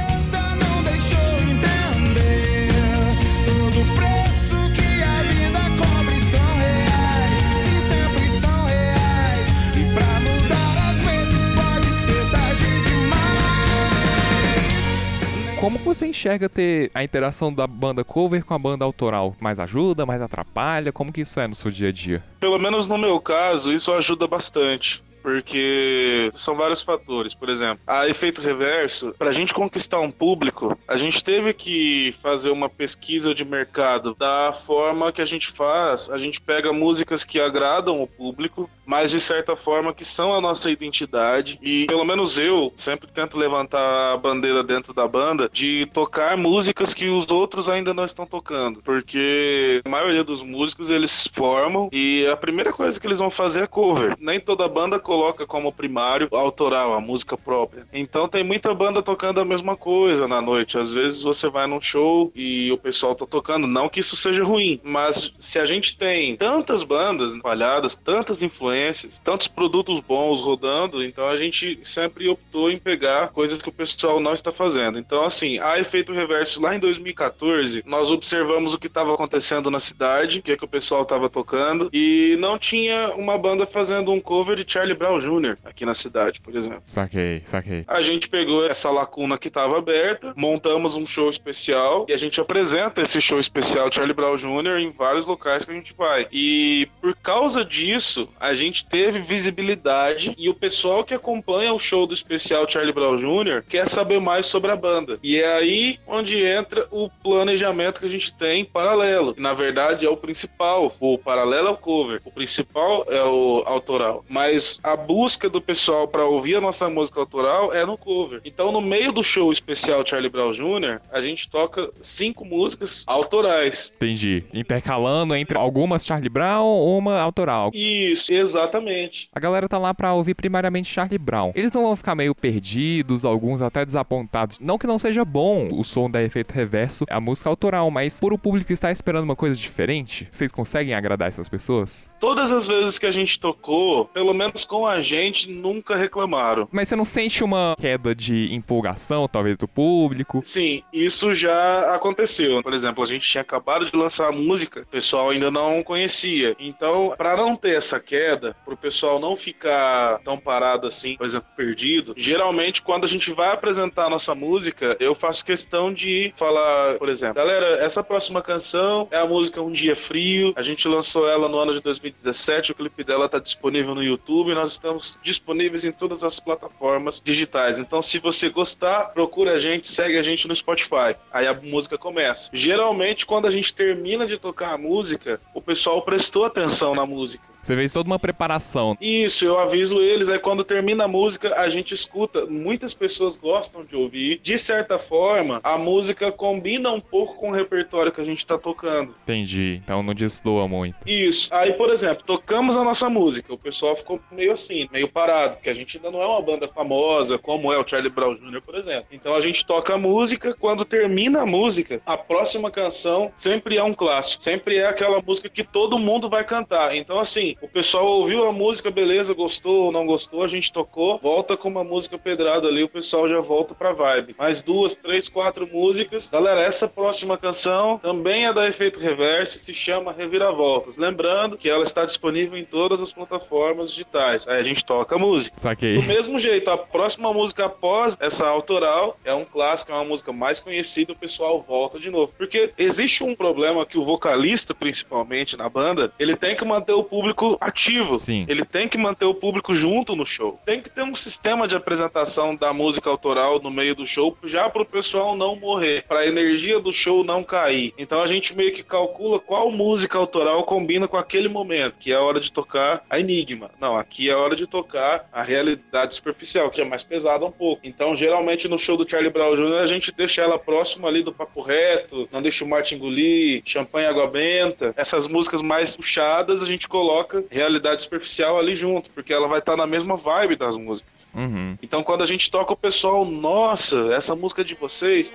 Como você enxerga ter a interação da banda cover com a banda autoral? Mais ajuda, mais atrapalha? Como que isso é no seu dia a dia? Pelo menos no meu caso, isso ajuda bastante. Porque são vários fatores. Por exemplo, a efeito reverso, para a gente conquistar um público, a gente teve que fazer uma pesquisa de mercado da forma que a gente faz. A gente pega músicas que agradam o público, mas de certa forma que são a nossa identidade. E pelo menos eu sempre tento levantar a bandeira dentro da banda de tocar músicas que os outros ainda não estão tocando. Porque a maioria dos músicos eles formam e a primeira coisa que eles vão fazer é cover. Nem toda banda coloca coloca como primário autoral, a música própria. Então tem muita banda tocando a mesma coisa na noite. Às vezes você vai num show e o pessoal tá tocando, não que isso seja ruim, mas se a gente tem tantas bandas espalhadas, tantas influências, tantos produtos bons rodando, então a gente sempre optou em pegar coisas que o pessoal não está fazendo. Então assim, a Efeito Reverso lá em 2014, nós observamos o que estava acontecendo na cidade, o que, é que o pessoal estava tocando e não tinha uma banda fazendo um cover de Charlie Brown Jr. aqui na cidade, por exemplo. Saquei, saquei. A gente pegou essa lacuna que estava aberta, montamos um show especial e a gente apresenta esse show especial Charlie Brown Jr. em vários locais que a gente vai. E por causa disso, a gente teve visibilidade e o pessoal que acompanha o show do especial Charlie Brown Jr. quer saber mais sobre a banda. E é aí onde entra o planejamento que a gente tem paralelo. Na verdade, é o principal. O paralelo é o cover. O principal é o autoral. Mas a busca do pessoal para ouvir a nossa música autoral é no cover. Então, no meio do show especial Charlie Brown Jr., a gente toca cinco músicas autorais. Entendi. Intercalando entre algumas Charlie Brown, uma autoral. Isso, exatamente. A galera tá lá pra ouvir primariamente Charlie Brown. Eles não vão ficar meio perdidos, alguns até desapontados. Não que não seja bom o som da efeito reverso, é a música autoral, mas por o público estar esperando uma coisa diferente, vocês conseguem agradar essas pessoas? Todas as vezes que a gente tocou, pelo menos com a gente, nunca reclamaram. Mas você não sente uma queda de empolgação, talvez, do público? Sim, isso já aconteceu. Por exemplo, a gente tinha acabado de lançar a música, o pessoal ainda não conhecia. Então, para não ter essa queda, para o pessoal não ficar tão parado assim, por exemplo, perdido, geralmente quando a gente vai apresentar a nossa música, eu faço questão de falar, por exemplo, galera, essa próxima canção é a música Um Dia Frio. A gente lançou ela no ano de 2017, o clipe dela está disponível no YouTube, nós estamos disponíveis em todas as plataformas digitais. Então, se você gostar, procura a gente, segue a gente no Spotify. Aí a música começa. Geralmente, quando a gente termina de tocar a música, o pessoal prestou atenção na música. Você fez toda uma preparação. Isso, eu aviso eles, aí quando termina a música, a gente escuta. Muitas pessoas gostam de ouvir. De certa forma, a música combina um pouco com o repertório que a gente tá tocando. Entendi. Então não destoa muito. Isso. Aí, por exemplo, tocamos a nossa música. O pessoal ficou meio assim, meio parado, porque a gente ainda não é uma banda famosa, como é o Charlie Brown Jr., por exemplo. Então a gente toca a música, quando termina a música, a próxima canção sempre é um clássico. Sempre é aquela música que todo mundo vai cantar. Então, assim, o pessoal ouviu a música, beleza, gostou ou não gostou, a gente tocou, volta com uma música pedrada ali, o pessoal já volta pra vibe. Mais duas, três, quatro músicas. Galera, essa próxima canção também é da Efeito Reverse, se chama Reviravoltas. Lembrando que ela está disponível em todas as plataformas digitais. Aí a gente toca a música. Saquei. Do mesmo jeito, a próxima música após essa autoral é um clássico, é uma música mais conhecida, o pessoal volta de novo. Porque existe um problema que o vocalista, principalmente na banda, ele tem que manter o público ativo. Sim. Ele tem que manter o público junto no show. Tem que ter um sistema de apresentação da música autoral no meio do show, já para o pessoal não morrer, para a energia do show não cair. Então a gente meio que calcula qual música autoral combina com aquele momento, que é a hora de tocar a Enigma. Não, aqui é a hora de tocar a realidade superficial, que é mais pesada um pouco. Então, geralmente no show do Charlie Brown Jr., a gente deixa ela próxima ali do papo reto, não deixa o Martin engolir, champanhe água benta. Essas músicas mais puxadas a gente coloca realidade superficial ali junto, porque ela vai estar na mesma vibe das músicas. Uhum. Então quando a gente toca o pessoal, nossa, essa música de vocês.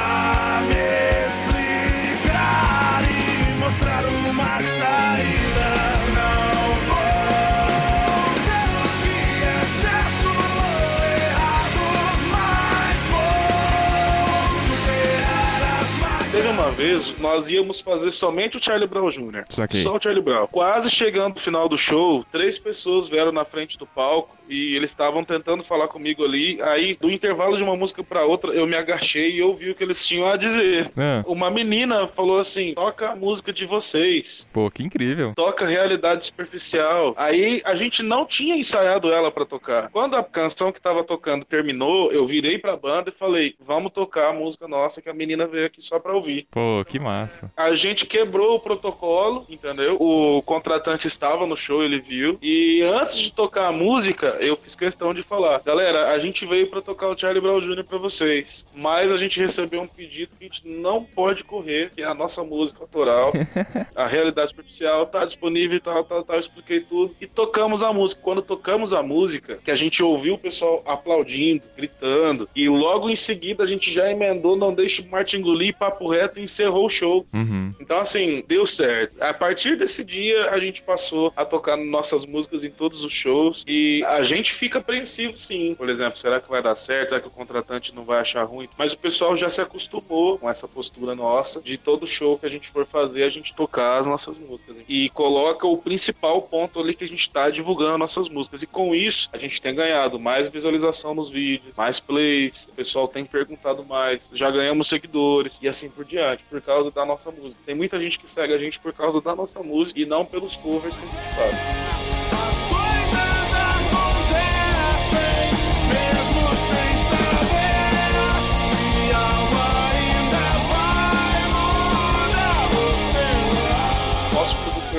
A me explicar e mostrar uma saída. Uma vez, nós íamos fazer somente o Charlie Brown Jr. Só o Charlie Brown. Quase chegando no final do show, três pessoas vieram na frente do palco e eles estavam tentando falar comigo ali. Aí, do intervalo de uma música pra outra, eu me agachei e ouvi o que eles tinham a dizer. Ah, Uma menina falou assim: toca a música de vocês. pô, que incrível. Toca realidade superficial. Aí a gente não tinha ensaiado ela pra tocar. Quando a canção que tava tocando terminou, eu virei pra banda e falei: vamos tocar a música nossa que a menina veio aqui só pra ouvir. Pô, que massa. A gente quebrou o protocolo, entendeu? O contratante estava no show, ele viu. E antes de tocar a música, eu fiz questão de falar: galera, a gente veio para tocar o Charlie Brown Jr. para vocês, mas a gente recebeu um pedido que a gente não pode correr, que é a nossa música autoral. a realidade superficial tá disponível e tal, tal, tal. Eu expliquei tudo e tocamos a música. Quando tocamos a música, que a gente ouviu o pessoal aplaudindo, gritando, e logo em seguida a gente já emendou Não Deixe o Martin engolir, papo reto e encerrou o show. Uhum. Então, assim, deu certo. A partir desse dia, a gente passou a tocar nossas músicas em todos os shows e a gente fica apreensivo, sim. Por exemplo, será que vai dar certo? Será que o contratante não vai achar ruim? Mas o pessoal já se acostumou com essa postura nossa de todo show que a gente for fazer, a gente tocar as nossas músicas. E coloca o principal ponto ali que a gente está divulgando nossas músicas. E com isso, a gente tem ganhado mais visualização nos vídeos, mais plays, o pessoal tem perguntado mais, já ganhamos seguidores e assim por diante, por causa da nossa música. Tem muita gente que segue a gente por causa da nossa música e não pelos covers que a gente faz.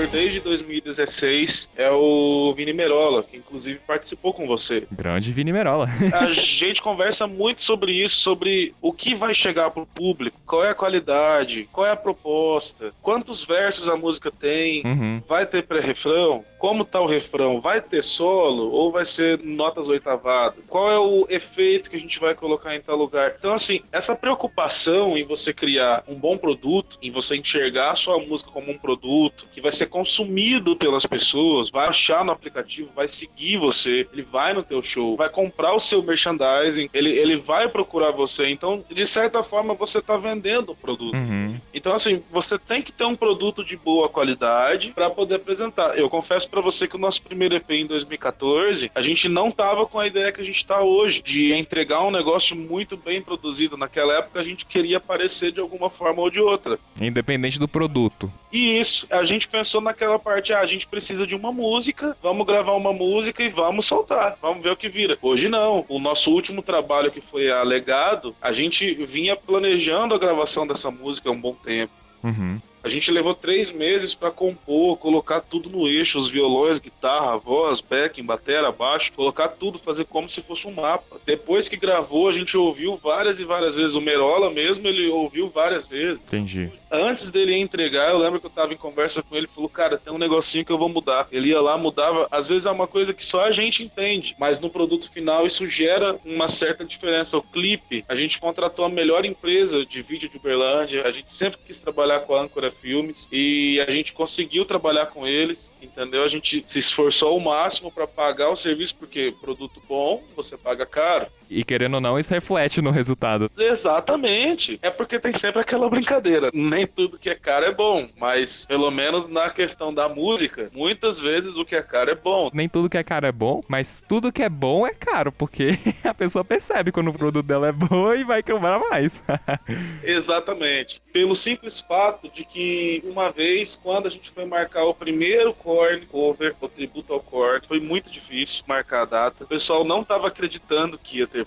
Desde 2016 é o Vini Merola, que inclusive participou com você. Grande Vini Merola. A gente conversa muito sobre isso, sobre o que vai chegar pro público, qual é a qualidade, qual é a proposta, quantos versos a música tem, Uhum. vai ter pré-refrão, como tá o refrão, vai ter solo ou vai ser notas oitavadas, qual é o efeito que a gente vai colocar em tal lugar. Então, assim, essa preocupação em você criar um bom produto, em você enxergar a sua música como um produto que vai ser consumido pelas pessoas, vai achar no aplicativo, vai seguir você, ele vai no teu show, vai comprar o seu merchandising, ele, ele vai procurar você. Então, de certa forma, você tá vendendo o produto. Uhum. Então, assim, você tem que ter um produto de boa qualidade para poder apresentar. Eu confesso para você que o nosso primeiro EP em 2014, a gente não tava com a ideia que a gente tá hoje, de entregar um negócio muito bem produzido. Naquela época, a gente queria aparecer de alguma forma ou de outra. Independente do produto. E isso, a gente pensou naquela parte, ah, a gente precisa de uma música, vamos gravar uma música e vamos soltar, vamos ver o que vira. Hoje não, o nosso último trabalho que foi a Legado, a gente vinha planejando a gravação dessa música há um bom tempo. Uhum. A gente levou três meses pra compor, colocar tudo no eixo, os violões, guitarra, voz, backing, batera, baixo, colocar tudo, fazer como se fosse um mapa. Depois que gravou, a gente ouviu várias e várias vezes. O Merola mesmo, ele ouviu várias vezes. Entendi. Antes dele entregar, eu lembro que eu tava em conversa com ele, ele falou, cara, tem um negocinho que eu vou mudar. Ele ia lá, mudava, às vezes é uma coisa que só a gente entende, mas no produto final isso gera uma certa diferença. O clipe, a gente contratou a melhor empresa de vídeo de Uberlândia, a gente sempre quis trabalhar com a Âncora Filmes e a gente conseguiu trabalhar com eles, entendeu? A gente se esforçou ao máximo para pagar o serviço, porque produto bom, você paga caro. E querendo ou não, isso reflete no resultado. Exatamente. É porque tem sempre aquela brincadeira. Nem tudo que é caro é bom, mas pelo menos na questão da música, muitas vezes o que é caro é bom. Nem tudo que é caro é bom, mas tudo que é bom é caro, porque a pessoa percebe quando o produto dela é bom e vai comprar mais. Exatamente. Pelo simples fato de que uma vez, quando a gente foi marcar o primeiro Korn cover, o tributo ao Korn, foi muito difícil marcar a data. O pessoal não estava acreditando que ia ter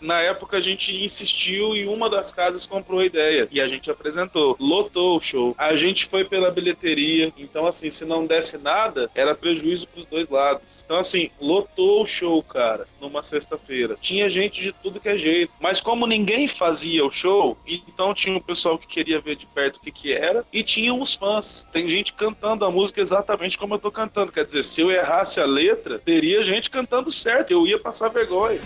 Na época a gente insistiu e uma das casas comprou a ideia e a gente apresentou. Lotou o show. A gente foi pela bilheteria. Então, assim, se não desse nada, era prejuízo pros dois lados. Então, assim, lotou o show, cara, numa sexta-feira. Tinha gente de tudo que é jeito. Mas como ninguém fazia o show, então tinha o pessoal que queria ver de perto o que, que era e tinha os fãs. Tem gente cantando a música exatamente como eu tô cantando. Quer dizer, se eu errasse a letra, teria gente cantando certo. Eu ia passar vergonha.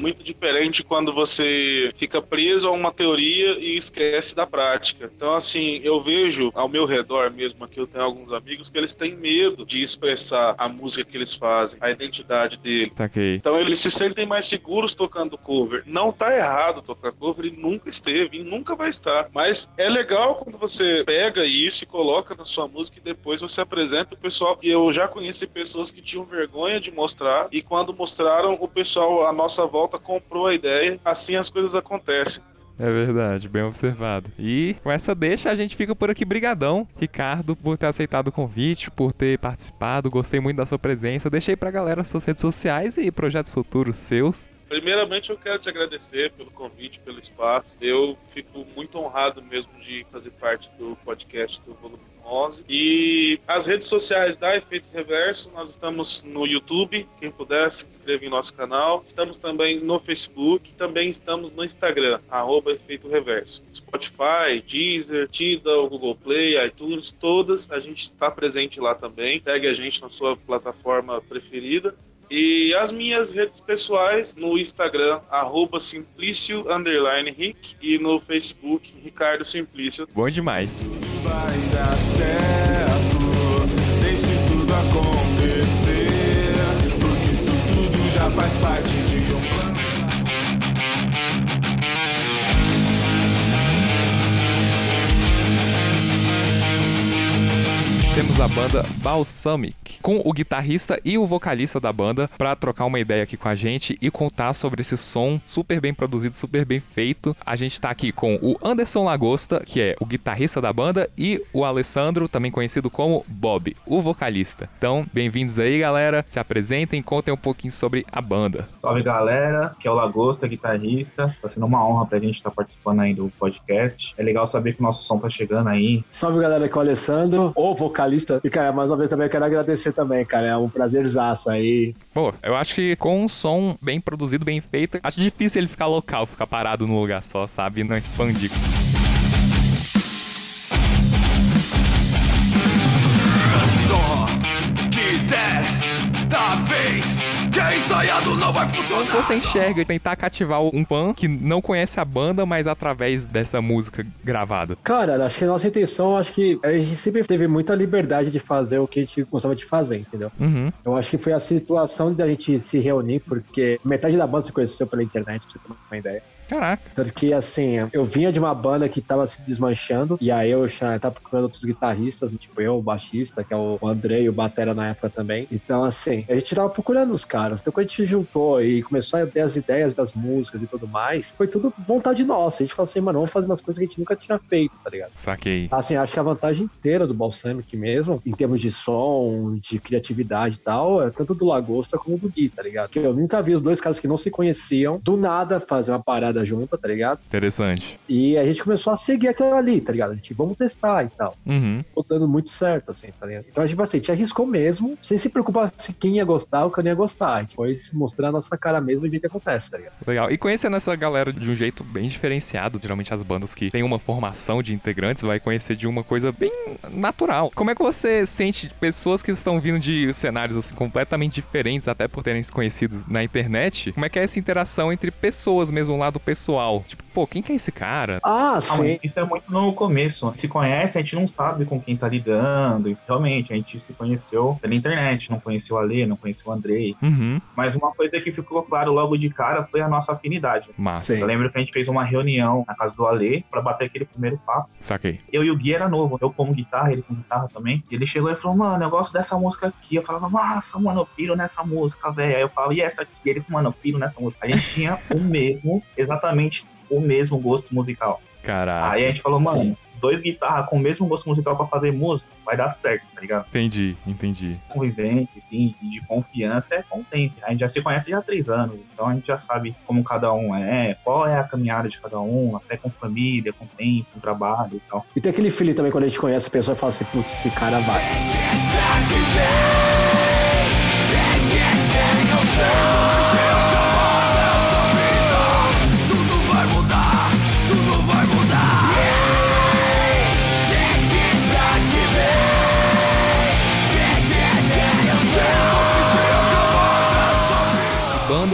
Muito diferente quando você fica preso a uma teoria e esquece da prática. Então, assim, eu vejo ao meu redor mesmo aqui, eu tenho alguns amigos que eles têm medo de expressar a música que eles fazem, a identidade dele. Taquei. Então eles se sentem mais seguros tocando cover. Não tá errado tocar cover, e nunca esteve e nunca vai estar. Mas é legal quando você pega isso e coloca na sua música e depois você apresenta o pessoal. E eu já conheci pessoas que tinham vergonha de mostrar e quando mostraram, o pessoal à nossa volta comprou a ideia. Assim as coisas acontecem. É verdade, bem observado. E com essa deixa, a gente fica por aqui brigadão, Ricardo, por ter aceitado o convite, por ter participado, gostei muito da sua presença. Deixei pra galera suas redes sociais e projetos futuros seus. Primeiramente, eu quero te agradecer pelo convite, pelo espaço. Eu fico muito honrado mesmo de fazer parte do podcast do Volume 11. E as redes sociais da Efeito Reverso, nós estamos no YouTube, quem puder se inscreve em nosso canal. Estamos também no Facebook, também estamos no Instagram, arroba Efeito Reverso. Spotify, Deezer, Tidal, Google Play, iTunes, todas, a gente está presente lá também. Segue a gente na sua plataforma preferida. E as minhas redes pessoais no Instagram, arroba Simplício Rick, e no Facebook, Ricardo Simplício. Bom demais. Faz parte Temos a banda Balsamic, com o guitarrista e o vocalista da banda, para trocar uma ideia aqui com a gente e contar sobre esse som super bem produzido, super bem feito. A gente tá aqui com o Anderson Lagosta, que é o guitarrista da banda, e o Alessandro, também conhecido como Bob, o vocalista. Então, bem-vindos aí, galera. Se apresentem, contem um pouquinho sobre a banda. Salve galera, que é o Lagosta, guitarrista. Tá sendo uma honra pra gente estar participando aí do podcast. É legal saber que o nosso som tá chegando aí. Salve galera, aqui é o Alessandro, o vocalista. E cara, mais uma vez também eu quero agradecer também, cara. É um prazerzaço aí. Pô, eu acho que com um som bem produzido, bem feito, acho difícil ele ficar local, ficar parado num lugar só, sabe? E não expandir. Só que desta vez, quem ensaiado não vai funcionar. Você enxerga tentar cativar um fã que não conhece a banda, mas através dessa música gravada. Cara, acho que a nossa intenção, acho que a gente sempre teve muita liberdade de fazer o que a gente gostava de fazer, entendeu? Uhum. Eu acho que foi a situação de a gente se reunir, porque metade da banda se conheceu pela internet, pra você ter uma ideia. Caraca. Tanto que, assim, eu vinha de uma banda que tava se desmanchando, e aí eu já tava procurando outros guitarristas, tipo eu, o baixista, que é o André e o Batera na época também. Então, assim, a gente tava procurando os caras. Então, quando a gente juntou e começou a ter as ideias das músicas e tudo mais, foi tudo vontade nossa. A gente falou assim, mano, vamos fazer umas coisas que a gente nunca tinha feito, tá ligado? Saquei. Assim, acho que a vantagem inteira do Balsamic mesmo, em termos de som, de criatividade e tal, é tanto do Lagosta como do Gui, tá ligado? Porque eu nunca vi os dois caras que não se conheciam, do nada, fazer uma parada junta, tá ligado? Interessante. E a gente começou a seguir aquilo ali, tá ligado? A gente, vamos testar e tal. Uhum. Ficou dando muito certo, assim, tá ligado? Então, tipo assim, a gente arriscou mesmo, sem se preocupar se quem ia gostar ou quem não ia gostar. A gente foi mostrar a nossa cara mesmo e ver o que acontece, tá ligado? Legal. E conhecendo essa galera de um jeito bem diferenciado, geralmente as bandas que têm uma formação de integrantes vai conhecer de uma coisa bem natural. Como é que você sente pessoas que estão vindo de cenários assim completamente diferentes, até por terem se conhecido na internet? Como é que é essa interação entre pessoas mesmo, um lado pessoal? Tipo, pô, quem que é esse cara? Ah, Ah, sim. isso é muito no começo. A gente se conhece, a gente não sabe com quem tá lidando. E, realmente, a gente se conheceu pela internet, não conheceu a Lê, não conheceu o Andrei. Uhum. Mas uma coisa que ficou claro logo de cara foi a nossa afinidade. Massa. Sim. Eu lembro que a gente fez uma reunião na casa do Ale pra bater aquele primeiro papo. Saquei. Eu e o Gui era novo, eu como guitarra, ele com guitarra também. E ele chegou e falou, mano, eu gosto dessa música aqui. Eu falava, nossa, mano, eu piro nessa música, velho. Aí eu falava, e essa aqui? E ele falou, mano, eu piro nessa música. A gente tinha o mesmo, exatamente o mesmo gosto musical. Caraca. Aí a gente falou, mano, Sim. dois guitarras com o mesmo gosto musical pra fazer música, vai dar certo, tá ligado? Entendi, entendi. Convivente, enfim, de confiança é tempo. A gente já se conhece já há três anos, então a gente já sabe como cada um é, qual é a caminhada de cada um, até com família, com tempo, com trabalho e tal. E tem aquele feeling também quando a gente conhece a pessoa e fala assim, putz, esse cara vai.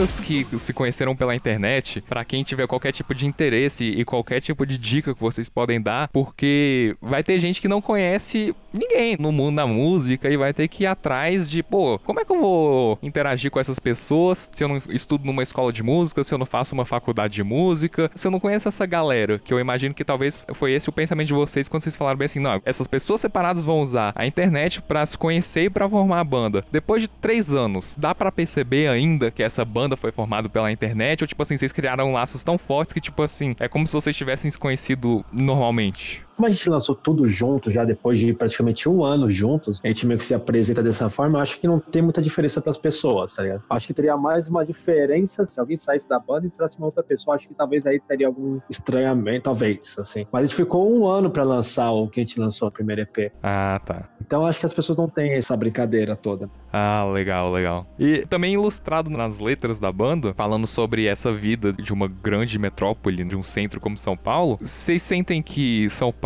Bandas que se conheceram pela internet, pra quem tiver qualquer tipo de interesse e qualquer tipo de dica que vocês podem dar, porque vai ter gente que não conhece ninguém no mundo da música e vai ter que ir atrás de, pô, como é que eu vou interagir com essas pessoas se eu não estudo numa escola de música, se eu não faço uma faculdade de música, se eu não conheço essa galera, que eu imagino que talvez foi esse o pensamento de vocês quando vocês falaram bem assim, não, essas pessoas separadas vão usar a internet pra se conhecer e pra formar a banda. Depois de três anos, dá pra perceber ainda que essa banda foi formada pela internet ou tipo assim, vocês criaram laços tão fortes que tipo assim, é como se vocês tivessem se conhecido normalmente? Como a gente lançou tudo junto, já depois de praticamente um ano juntos, a gente meio que se apresenta dessa forma, eu acho que não tem muita diferença para as pessoas, tá ligado? Acho que teria mais uma diferença se alguém saísse da banda e entrasse uma outra pessoa. Acho que talvez aí teria algum estranhamento, talvez, assim. Mas a gente ficou um ano para lançar o que a gente lançou, o primeiro EP. Ah, tá. Então acho que as pessoas não têm essa brincadeira toda. Ah, legal, legal. E também ilustrado nas letras da banda, falando sobre essa vida de uma grande metrópole, de um centro como São Paulo, vocês sentem que São Paulo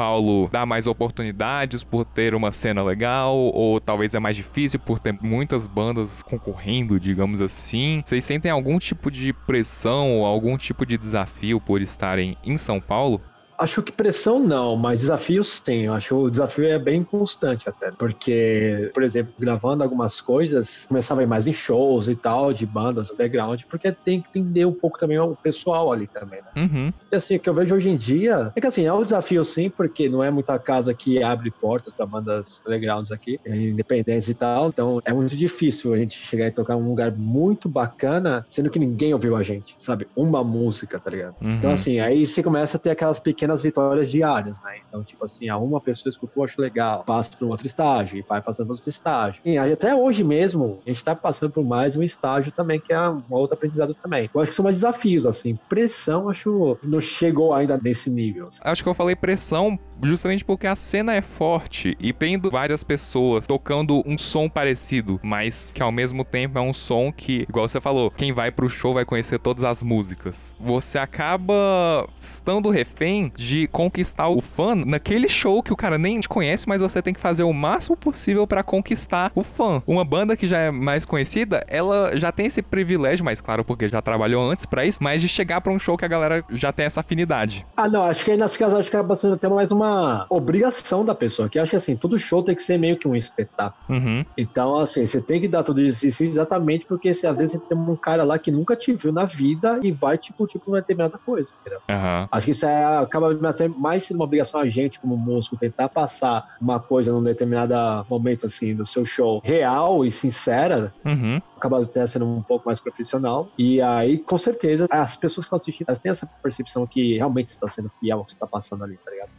dá mais oportunidades por ter uma cena legal, ou talvez é mais difícil por ter muitas bandas concorrendo, digamos assim? Vocês sentem algum tipo de pressão ou algum tipo de desafio por estarem em São Paulo? Acho que pressão não, mas desafios sim. Eu acho que o desafio é bem constante até. Porque, por exemplo, gravando algumas coisas, começava a ir mais em shows e tal, de bandas underground, porque tem que entender um pouco também o pessoal ali também, né? Uhum. E assim, o que eu vejo hoje em dia é que assim, é um desafio sim, porque não é muita casa que abre portas para bandas undergrounds aqui, independentes e tal. Então é muito difícil a gente chegar e tocar um lugar muito bacana, sendo que ninguém ouviu a gente, sabe? Uma música, tá ligado? Uhum. Então, assim, aí você começa a ter aquelas pequenas vitórias diárias, né? Então, tipo assim, a uma pessoa escutou, acho legal, passa para um outro estágio e vai passando para outro estágio. E até hoje mesmo, a gente tá passando por mais um estágio também, que é um outro aprendizado também. Eu acho que são mais desafios, assim. Pressão, acho, não chegou ainda nesse nível. assim. Acho que eu falei pressão justamente porque a cena é forte e tendo várias pessoas tocando um som parecido, mas que ao mesmo tempo é um som que, igual você falou, quem vai pro show vai conhecer todas as músicas. Você acaba estando refém de conquistar o fã naquele show que o cara nem te conhece, mas você tem que fazer o máximo possível pra conquistar o fã. Uma banda que já é mais conhecida, ela já tem esse privilégio, mas claro, porque já trabalhou antes pra isso, mas de chegar pra um show que a galera já tem essa afinidade. Ah, não, acho que aí nesse caso acho que acaba sendo até mais uma obrigação da pessoa, que acho que assim, todo show tem que ser meio que um espetáculo. Uhum. Então, assim, você tem que dar tudo isso exatamente porque se às vezes você tem um cara lá que nunca te viu na vida e vai, tipo, tipo, uma determinada coisa? Aham. Acho que isso é, acaba mais sendo uma obrigação a gente, como músico, tentar passar uma coisa num determinado momento, assim, do seu show real e sincera, Uhum. acaba até sendo um pouco mais profissional. E aí, com certeza, as pessoas que estão assistindo, elas têm essa percepção que realmente está sendo fiel ao que está passando ali, tá ligado?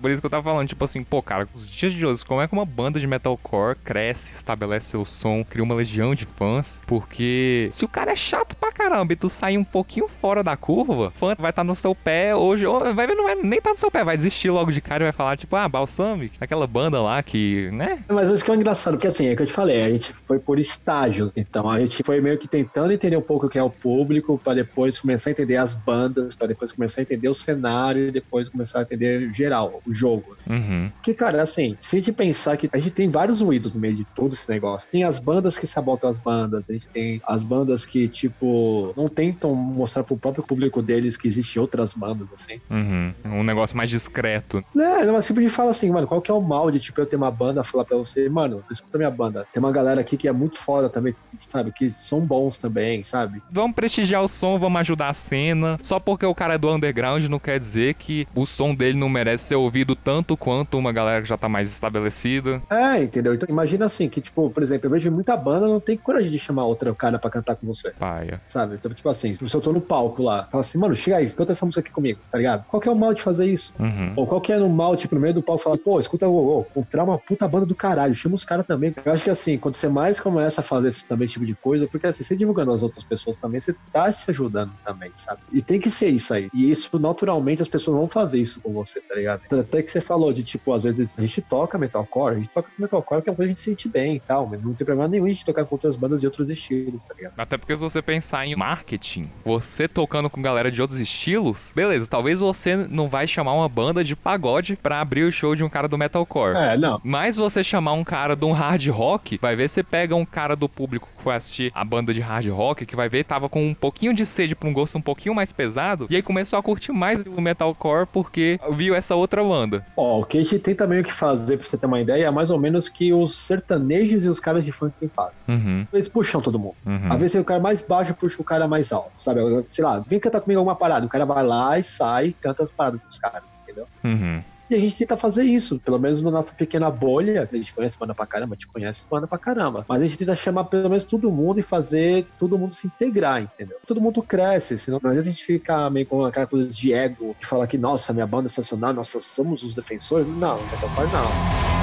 Por isso que eu tava falando, tipo assim, pô, cara, os dias de hoje, como é que uma banda de metalcore cresce, estabelece seu som, cria uma legião de fãs? Porque se o cara é chato pra caramba e tu sair um pouquinho fora da curva, fã vai estar no seu pé hoje, ou vai não vai nem tá no seu pé, vai desistir logo de cara e vai falar, tipo, ah, Balsamic, aquela banda lá que, né? Mas isso que é engraçado, porque assim, é o que eu te falei, a gente foi por estágios. Então a gente foi meio que tentando entender um pouco o que é o público, para depois começar a entender as bandas, para depois começar a entender o cenário e depois começar a entender geral, o jogo. Uhum. Porque, cara, assim, se a gente pensar que a gente tem vários ruídos no meio de todo esse negócio. Tem as bandas que sabotam as bandas, a gente tem as bandas que, tipo, não tentam mostrar pro próprio público deles que existem outras bandas, assim. Uhum. Um negócio mais discreto. É, não, mas tipo, a gente fala assim, mano, qual que é o mal de, tipo, eu ter uma banda falar pra você, mano, escuta minha banda. Tem uma galera aqui que é muito foda também, sabe? Que são bons também, sabe? Vamos prestigiar o som, vamos ajudar a cena. Só porque o cara é do underground não quer dizer que o som dele não merece ser ouvido tanto quanto uma galera que já tá mais estabelecida. É, entendeu? Então imagina assim, que, tipo, por exemplo, eu vejo muita banda não tem coragem de chamar outra cara pra cantar com você. Paia. Sabe? Então, tipo assim, se eu tô no palco lá, fala assim, mano, chega aí, canta essa música aqui comigo, tá ligado? Qual que é o mal de fazer isso? Uhum. Ou qual que é no mal, tipo, no meio do palco, falar, pô, escuta, ô, ô, comprar uma puta banda do caralho, chama os caras também. Eu acho que assim, quando você mais começa a fazer esse também tipo de coisa, porque assim, você divulgando as outras pessoas também, você tá se ajudando também, sabe? E tem que ser isso aí. E isso, naturalmente, as pessoas vão fazer isso com você, tá ligado? Até que você falou de, tipo, às vezes a gente toca metalcore, a gente toca metalcore que é uma coisa que a gente se sente bem e tal, mas não tem problema nenhum a gente tocar com outras bandas de outros estilos, tá ligado? Até porque se você pensar em marketing, você tocando com galera de outros estilos, beleza, talvez você não vai chamar uma banda de pagode pra abrir o show de um cara do metalcore. É, não. Mas você chamar um cara de um hard rock, vai ver você pega um cara do público que foi assistir a banda de hard rock, que vai ver tava com um pouquinho de sede pra um gosto um pouquinho mais pesado, e aí começou a curtir mais o metalcore porque viu essa outra banda. Ó, o que a gente tenta meio que fazer, pra você ter uma ideia, é mais ou menos que os sertanejos e os caras de funk fazem. Uhum, Eles puxam todo mundo. uhum. Às vezes o cara mais baixo puxa o cara mais alto, sabe? Sei lá, vem cantar comigo alguma parada. O cara vai lá e sai e canta as paradas com os caras, entendeu? Uhum. E a gente tenta fazer isso, pelo menos na nossa pequena bolha. A gente conhece banda pra caramba, a gente conhece banda pra caramba. Mas a gente tenta chamar pelo menos todo mundo e fazer todo mundo se integrar, entendeu? Todo mundo cresce, senão às vezes a gente fica meio com aquela coisa de ego, de falar que, nossa, minha banda é sensacional, nós somos os defensores. Não, Metal Core não.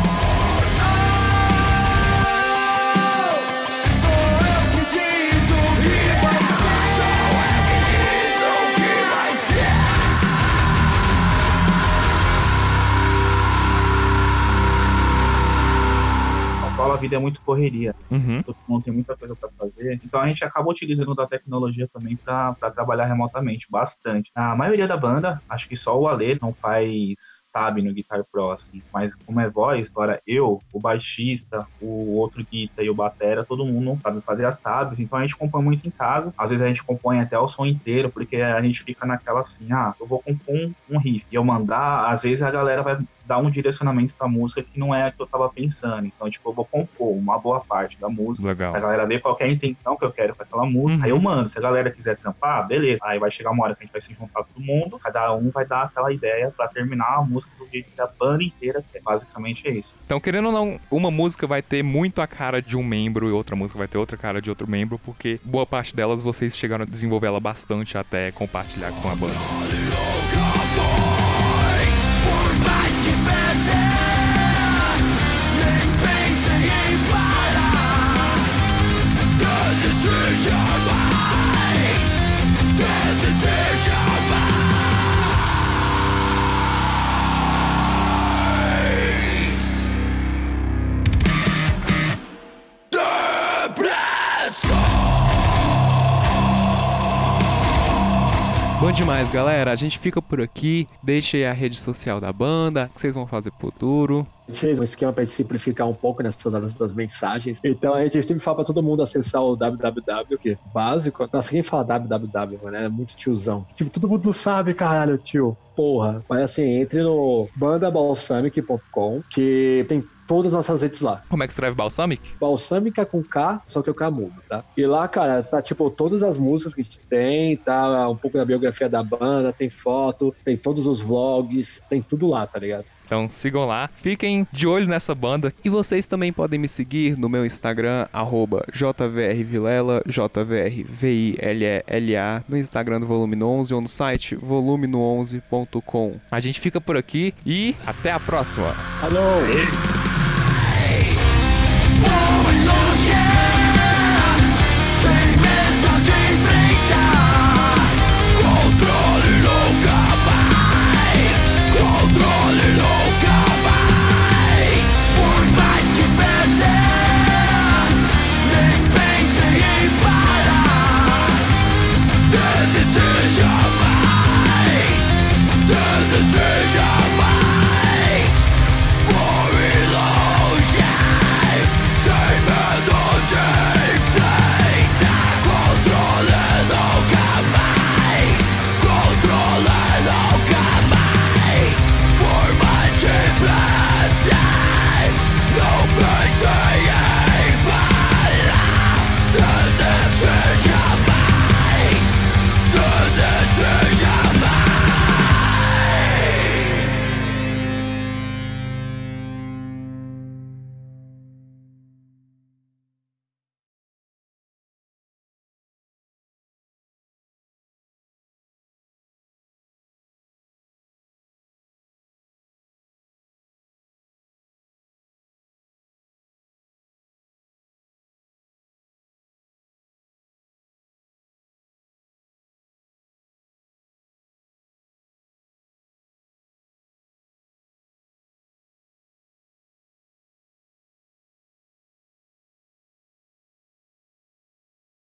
Vida é muito correria. Uhum. todo mundo tem muita coisa para fazer. Então a gente acaba utilizando da tecnologia também para trabalhar remotamente, bastante. A maioria da banda, acho que só o Ale não faz tab no Guitar Pro, assim. Mas como é voz, agora eu, o baixista, o outro guitar e o batera, todo mundo sabe fazer as tabs, então a gente compõe muito em casa. Às vezes a gente compõe até o som inteiro, porque a gente fica naquela assim, ah, eu vou compor um, um riff. E eu mandar, às vezes a galera vai dar um direcionamento pra música que não é a que eu tava pensando. Então, tipo, eu vou compor uma boa parte da música. Legal. A galera vê qual é a intenção que eu quero com aquela música. Uhum. Aí eu mando. Se a galera quiser trampar, beleza. Aí vai chegar uma hora que a gente vai se juntar todo mundo. Cada um vai dar aquela ideia pra terminar a música do jeito que a banda inteira quer. Basicamente é isso. Então, querendo ou não, uma música vai ter muito a cara de um membro e outra música vai ter outra cara de outro membro, porque boa parte delas vocês chegaram a desenvolver ela bastante até compartilhar com a banda. Bom demais, galera. A gente fica por aqui. Deixa aí a rede social da banda, o que vocês vão fazer pro futuro. A gente fez um esquema gente simplificar um pouco nessas horas das mensagens. Então a gente sempre fala pra todo mundo acessar o www, que é básico. Nossa, quem fala www, mano? É muito tiozão. Tipo, todo mundo sabe, caralho, tio. Porra. Mas assim, entre no bandabalsamic.com, que tem todas as nossas redes lá. Como é que escreve Balsamic? Balsâmica com K, só que o K mudo, tá? E lá, cara, tá tipo todas as músicas que a gente tem, tá um pouco da biografia da banda, tem foto, tem todos os vlogs, tem tudo lá, tá ligado? Então sigam lá, fiquem de olho nessa banda. E vocês também podem me seguir no meu Instagram, arroba jvrvilela, jvrvillela, no Instagram do Volume 11 ou no site volumino11.com. A gente fica por aqui e até a próxima! Alô!